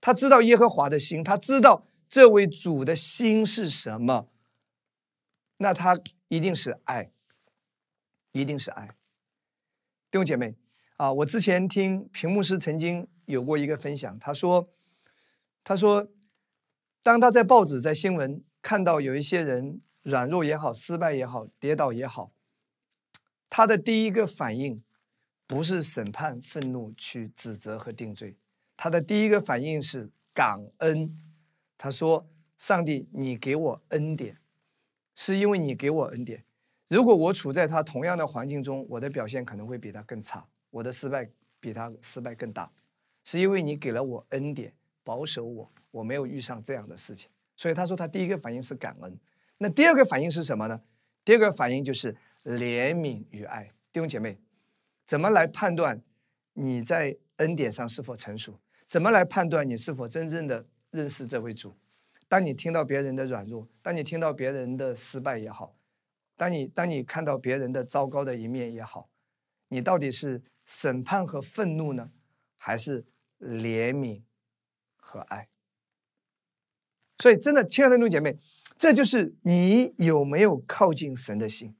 他知道耶和华的心，他知道这位主的心是什么。那他一定是爱，一定是爱。弟兄姐妹啊，我之前听屏幕师曾经有过一个分享，他说，他说，当他在报纸、在新闻看到有一些人。软弱也好，失败也好，跌倒也好，他的第一个反应不是审判、愤怒、去指责和定罪，他的第一个反应是感恩。他说：“上帝，你给我恩典，是因为你给我恩典，如果我处在他同样的环境中，我的表现可能会比他更差，我的失败比他失败更大，是因为你给了我恩典，保守我，我没有遇上这样的事情。所以他说他第一个反应是感恩，那第二个反应是什么呢？第二个反应就是怜悯与爱。弟兄姐妹，怎么来判断你在恩典上是否成熟？怎么来判断你是否真正的认识这位主？当你听到别人的软弱，当你听到别人的失败也好，当你当你看到别人的糟糕的一面也好，你到底是审判和愤怒呢，还是怜悯和爱？所以，真的，亲爱的弟兄姐妹，这就是你有没有靠近神的心。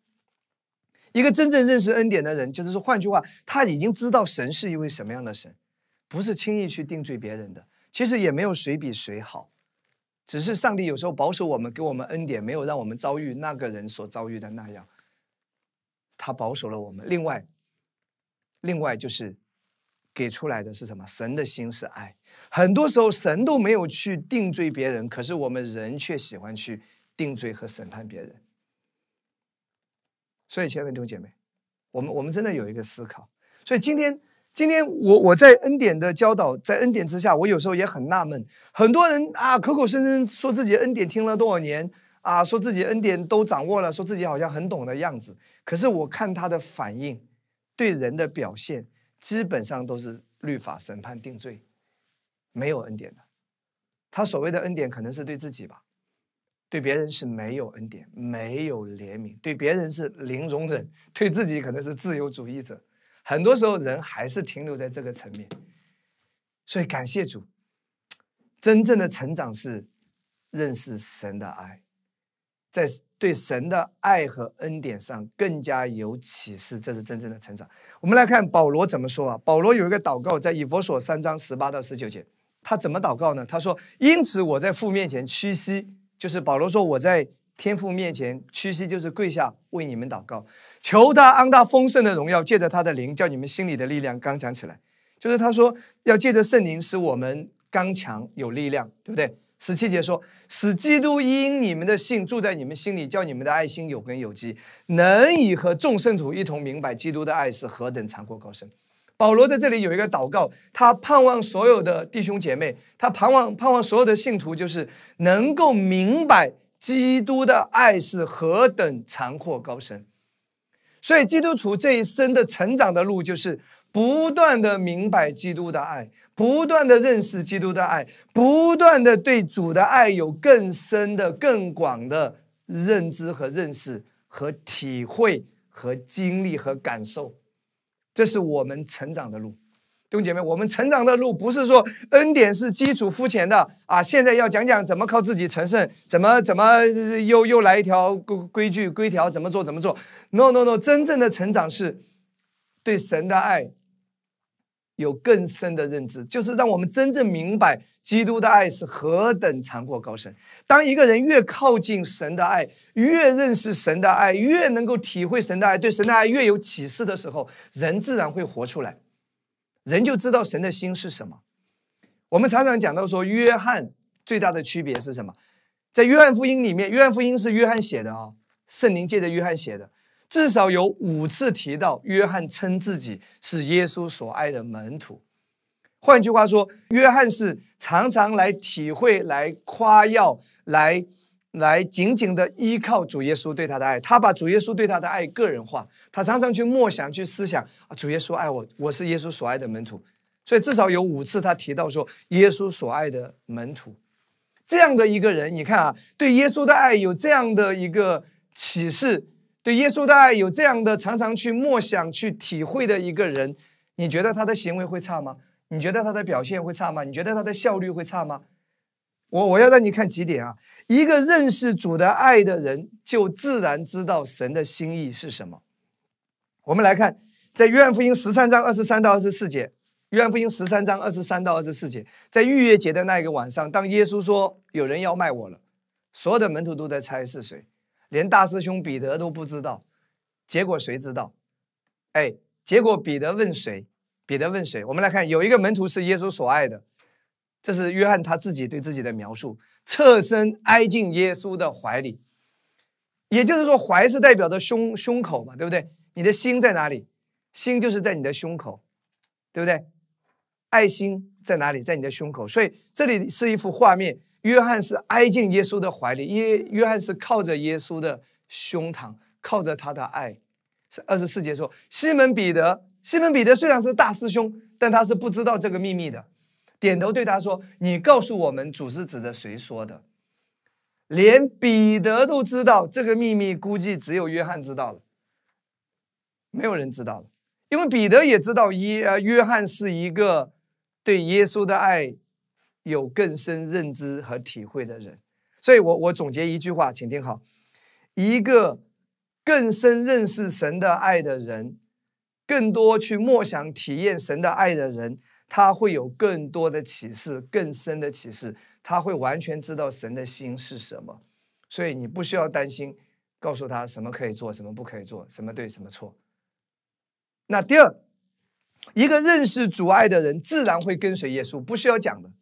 一个真正认识恩典的人，就是说，换句话，他已经知道神是一位什么样的神，不是轻易去定罪别人的。其实也没有谁比谁好。只是上帝有时候保守我们，给我们恩典，没有让我们遭遇那个人所遭遇的那样。他保守了我们。另外，另外就是给出来的是什么？神的心是爱。很多时候，神都没有去定罪别人，可是我们人却喜欢去定罪和审判别人。所以，亲爱的弟兄姐妹，我们我们真的有一个思考。所以今天。今天我我在恩典的教导，在恩典之下，我有时候也很纳闷。很多人啊，口口声声说自己恩典听了多少年啊，说自己恩典都掌握了，说自己好像很懂的样子。可是我看他的反应，对人的表现，基本上都是律法审判定罪，没有恩典的。他所谓的恩典，可能是对自己吧，对别人是没有恩典，没有怜悯，对别人是零容忍，对自己可能是自由主义者。很多时候，人还是停留在这个层面，所以感谢主，真正的成长是认识神的爱，在对神的爱和恩典上更加有启示，这是真正的成长。我们来看保罗怎么说啊？保罗有一个祷告，在以佛所三章十八到十九节，他怎么祷告呢？他说：“因此我在父面前屈膝，就是保罗说我在。”天父面前屈膝，就是跪下为你们祷告，求他安大丰盛的荣耀，借着他的灵，叫你们心里的力量刚强起来。就是他说要借着圣灵使我们刚强有力量，对不对？十七节说，使基督因你们的信住在你们心里，叫你们的爱心有根有基，能以和众圣徒一同明白基督的爱是何等残酷高深。保罗在这里有一个祷告，他盼望所有的弟兄姐妹，他盼望盼望所有的信徒，就是能够明白。基督的爱是何等残酷高深，所以基督徒这一生的成长的路，就是不断的明白基督的爱，不断的认识基督的爱，不断的对主的爱有更深的、更广的认知和认识和体会和经历和感受，这是我们成长的路。弟兄姐妹，我们成长的路不是说恩典是基础肤浅的啊！现在要讲讲怎么靠自己成圣，怎么怎么又又来一条规规矩规条，怎么做怎么做？No No No！真正的成长是对神的爱有更深的认知，就是让我们真正明白基督的爱是何等长阔高深。当一个人越靠近神的爱，越认识神的爱，越能够体会神的爱，对神的爱越有启示的时候，人自然会活出来。人就知道神的心是什么。我们常常讲到说，约翰最大的区别是什么？在约翰福音里面，约翰福音是约翰写的啊，圣灵借着约翰写的，至少有五次提到约翰称自己是耶稣所爱的门徒。换句话说，约翰是常常来体会、来夸耀、来。来紧紧的依靠主耶稣对他的爱，他把主耶稣对他的爱个人化，他常常去默想、去思想啊，主耶稣爱我，我是耶稣所爱的门徒，所以至少有五次他提到说耶稣所爱的门徒，这样的一个人，你看啊，对耶稣的爱有这样的一个启示，对耶稣的爱有这样的常常去默想、去体会的一个人，你觉得他的行为会差吗？你觉得他的表现会差吗？你觉得他的效率会差吗？我我要让你看几点啊！一个认识主的爱的人，就自然知道神的心意是什么。我们来看，在约翰福音十三章二十三到二十四节，约翰福音十三章二十三到二十四节，在逾越节的那一个晚上，当耶稣说有人要卖我了，所有的门徒都在猜是谁，连大师兄彼得都不知道。结果谁知道？哎，结果彼得问谁？彼得问谁？我们来看，有一个门徒是耶稣所爱的。这是约翰他自己对自己的描述：侧身挨进耶稣的怀里。也就是说，怀是代表的胸胸口嘛，对不对？你的心在哪里？心就是在你的胸口，对不对？爱心在哪里？在你的胸口。所以这里是一幅画面，约翰是挨进耶稣的怀里，约约翰是靠着耶稣的胸膛，靠着他的爱。是二十四节说，西门彼得，西门彼得虽然是大师兄，但他是不知道这个秘密的，点头对他说：“你告诉我们，主是指的谁说的？”连彼得都知道这个秘密，估计只有约翰知道了，没有人知道了。因为彼得也知道耶呃约翰是一个对耶稣的爱有更深认知和体会的人，所以我我总结一句话，请听好：一个更深认识神的爱的人，更多去默想体验神的爱的人，他会有更多的启示，更深的启示。他会完全知道神的心是什么，所以你不需要担心，告诉他什么可以做，什么不可以做，什么对，什么错。那第二，一个认识主爱的人，自然会跟随耶稣，不需要讲的。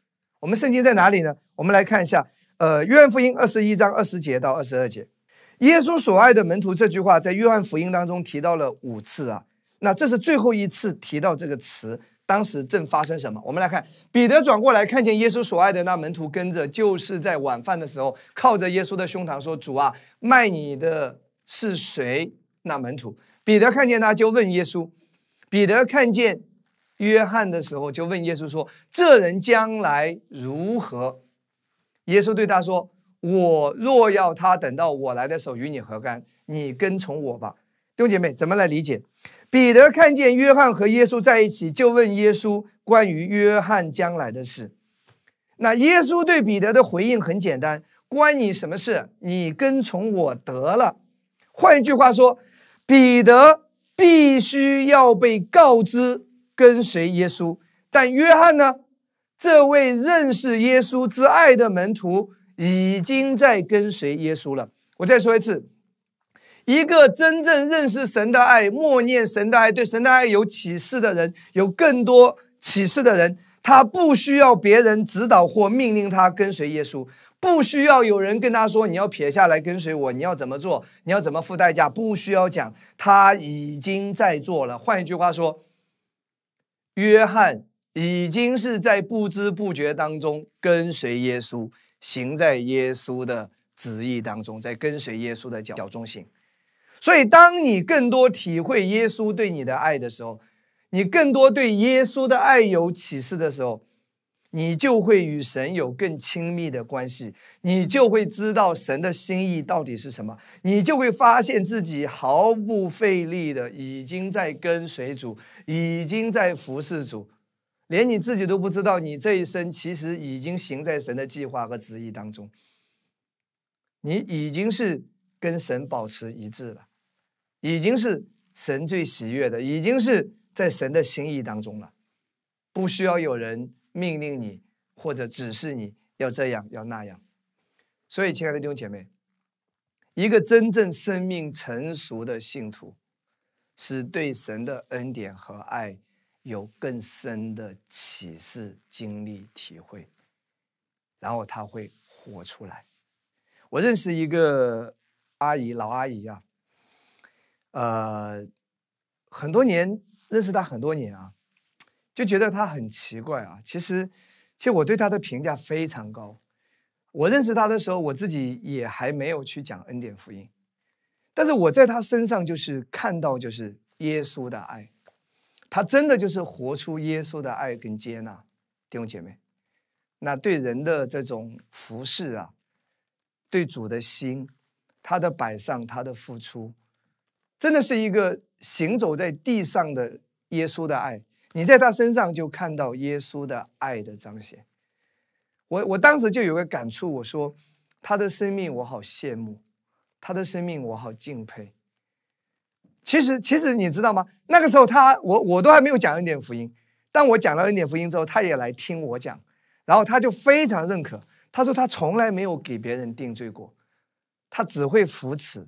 我们圣经在哪里呢？我们来看一下，呃，约翰福音二十一章二十节到二十二节，耶稣所爱的门徒这句话在约翰福音当中提到了五次啊，那这是最后一次提到这个词。当时正发生什么？我们来看，彼得转过来看见耶稣所爱的那门徒跟着，就是在晚饭的时候，靠着耶稣的胸膛说：“主啊，卖你的是谁？”那门徒彼得看见他，就问耶稣。彼得看见约翰的时候，就问耶稣说：“这人将来如何？”耶稣对他说：“我若要他等到我来的时候与你何干？你跟从我吧。”弟兄姐妹，怎么来理解？彼得看见约翰和耶稣在一起，就问耶稣关于约翰将来的事。那耶稣对彼得的回应很简单：“关你什么事？你跟从我得了。”换一句话说，彼得必须要被告知跟随耶稣，但约翰呢？这位认识耶稣之爱的门徒已经在跟随耶稣了。我再说一次。一个真正认识神的爱、默念神的爱、对神的爱有启示的人，有更多启示的人，他不需要别人指导或命令他跟随耶稣，不需要有人跟他说你要撇下来跟随我，你要怎么做，你要怎么付代价，不需要讲，他已经在做了。换一句话说，约翰已经是在不知不觉当中跟随耶稣，行在耶稣的旨意当中，在跟随耶稣的脚中行。所以，当你更多体会耶稣对你的爱的时候，你更多对耶稣的爱有启示的时候，你就会与神有更亲密的关系，你就会知道神的心意到底是什么，你就会发现自己毫不费力的已经在跟随主，已经在服侍主，连你自己都不知道，你这一生其实已经行在神的计划和旨意当中，你已经是跟神保持一致了。已经是神最喜悦的，已经是在神的心意当中了，不需要有人命令你或者指示你要这样要那样。所以，亲爱的弟兄姐妹，一个真正生命成熟的信徒，是对神的恩典和爱有更深的启示、经历、体会，然后他会活出来。我认识一个阿姨，老阿姨啊。呃，很多年认识她很多年啊，就觉得他很奇怪啊。其实，其实我对他的评价非常高。我认识他的时候，我自己也还没有去讲恩典福音，但是我在他身上就是看到就是耶稣的爱，他真的就是活出耶稣的爱跟接纳弟兄姐妹。那对人的这种服侍啊，对主的心，他的摆上，他的付出。真的是一个行走在地上的耶稣的爱，你在他身上就看到耶稣的爱的彰显。我我当时就有个感触，我说他的生命我好羡慕，他的生命我好敬佩。其实其实你知道吗？那个时候他我我都还没有讲恩典福音，但我讲了恩典福音之后，他也来听我讲，然后他就非常认可，他说他从来没有给别人定罪过，他只会扶持。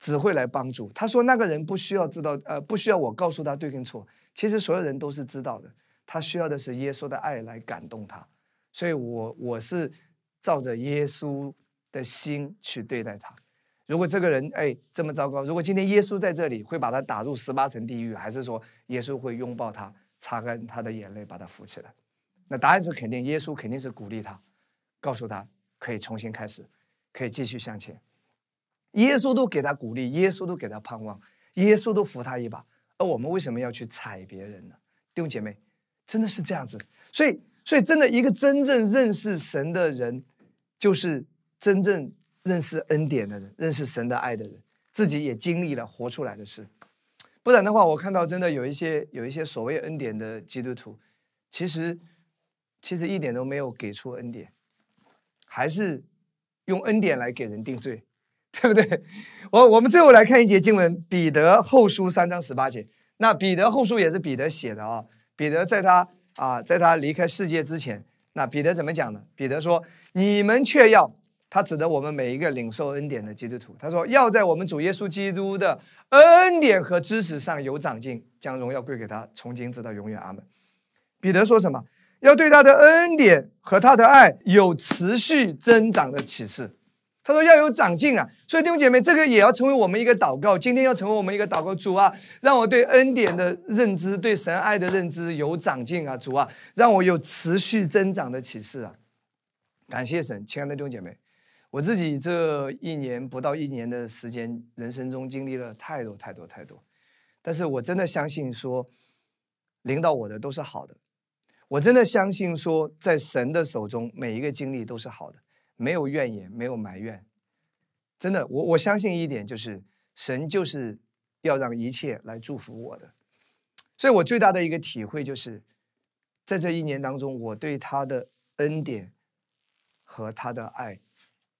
只会来帮助。他说：“那个人不需要知道，呃，不需要我告诉他对跟错。其实所有人都是知道的。他需要的是耶稣的爱来感动他。所以，我我是照着耶稣的心去对待他。如果这个人哎这么糟糕，如果今天耶稣在这里，会把他打入十八层地狱，还是说耶稣会拥抱他，擦干他的眼泪，把他扶起来？那答案是肯定，耶稣肯定是鼓励他，告诉他可以重新开始，可以继续向前。耶稣都给他鼓励，耶稣都给他盼望，耶稣都扶他一把。而我们为什么要去踩别人呢？弟兄姐妹，真的是这样子。所以，所以真的一个真正认识神的人，就是真正。认识恩典的人，认识神的爱的人，自己也经历了活出来的事。不然的话，我看到真的有一些有一些所谓恩典的基督徒，其实其实一点都没有给出恩典，还是用恩典来给人定罪，对不对？我我们最后来看一节经文，《彼得后书》三章十八节。那《彼得后书》也是彼得写的啊。彼得在他啊，在他离开世界之前，那彼得怎么讲呢？彼得说：“你们却要。”他指的我们每一个领受恩典的基督徒，他说要在我们主耶稣基督的恩典和知识上有长进，将荣耀归给他，从今直到永远。阿门。彼得说什么？要对他的恩典和他的爱有持续增长的启示。他说要有长进啊！所以弟兄姐妹，这个也要成为我们一个祷告。今天要成为我们一个祷告，主啊，让我对恩典的认知、对神爱的认知有长进啊！主啊，让我有持续增长的启示啊！感谢神，亲爱的弟兄姐妹。我自己这一年不到一年的时间，人生中经历了太多太多太多，但是我真的相信说，领导我的都是好的，我真的相信说，在神的手中每一个经历都是好的，没有怨言，没有埋怨，真的，我我相信一点就是，神就是要让一切来祝福我的，所以我最大的一个体会就是，在这一年当中，我对他的恩典和他的爱。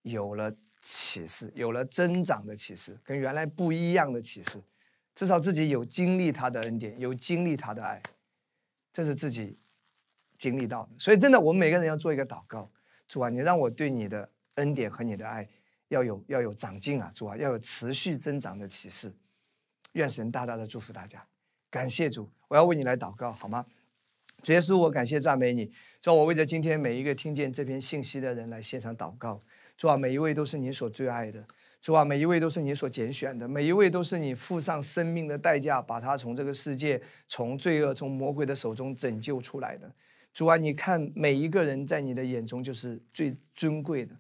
有了启示，有了增长的启示，跟原来不一样的启示，至少自己有经历他的恩典，有经历他的爱，这是自己经历到的。所以，真的，我们每个人要做一个祷告：主啊，你让我对你的恩典和你的爱要有要有长进啊！主啊，要有持续增长的启示。愿神大大的祝福大家，感谢主！我要为你来祷告，好吗？主耶稣，我感谢赞美你，主，我为着今天每一个听见这篇信息的人来现场祷告。主啊，每一位都是你所最爱的；主啊，每一位都是你所拣选的；每一位都是你付上生命的代价，把他从这个世界、从罪恶、从魔鬼的手中拯救出来的。主啊，你看每一个人在你的眼中就是最尊贵的，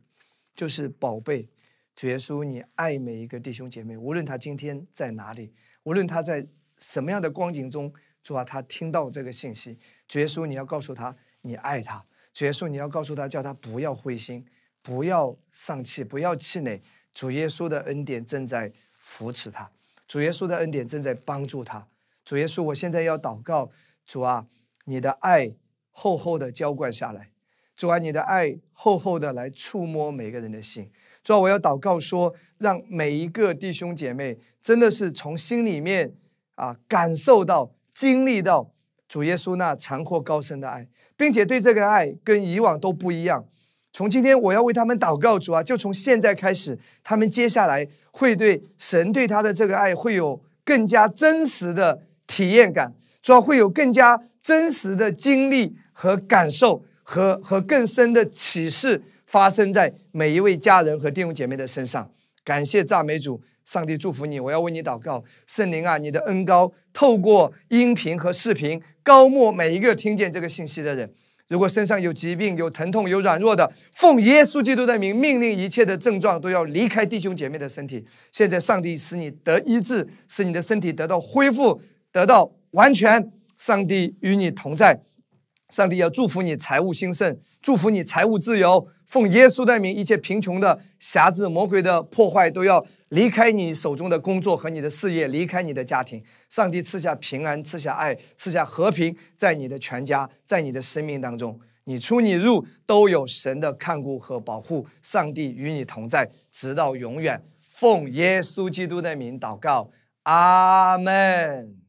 就是宝贝。主耶稣，你爱每一个弟兄姐妹，无论他今天在哪里，无论他在什么样的光景中，主啊，他听到这个信息，主耶稣，你要告诉他你爱他；主耶稣，你要告诉他，叫他不要灰心。不要丧气，不要气馁。主耶稣的恩典正在扶持他，主耶稣的恩典正在帮助他。主耶稣，我现在要祷告，主啊，你的爱厚厚的浇灌下来，主啊，你的爱厚厚的来触摸每个人的心。主啊，我要祷告说，让每一个弟兄姐妹真的是从心里面啊感受到、经历到主耶稣那长阔高深的爱，并且对这个爱跟以往都不一样。从今天我要为他们祷告，主啊，就从现在开始，他们接下来会对神对他的这个爱会有更加真实的体验感，主要会有更加真实的经历和感受，和和更深的启示发生在每一位家人和弟兄姐妹的身上。感谢赞美主，上帝祝福你。我要为你祷告，圣灵啊，你的恩高透过音频和视频，高没每一个听见这个信息的人。如果身上有疾病、有疼痛、有软弱的，奉耶稣基督的名，命令一切的症状都要离开弟兄姐妹的身体。现在，上帝使你得医治，使你的身体得到恢复，得到完全。上帝与你同在，上帝要祝福你财务兴盛，祝福你财务自由。奉耶稣的名，一切贫穷的匣子、魔鬼的破坏都要。离开你手中的工作和你的事业，离开你的家庭，上帝赐下平安，赐下爱，赐下和平，在你的全家，在你的生命当中，你出你入都有神的看顾和保护，上帝与你同在，直到永远。奉耶稣基督的名祷告，阿门。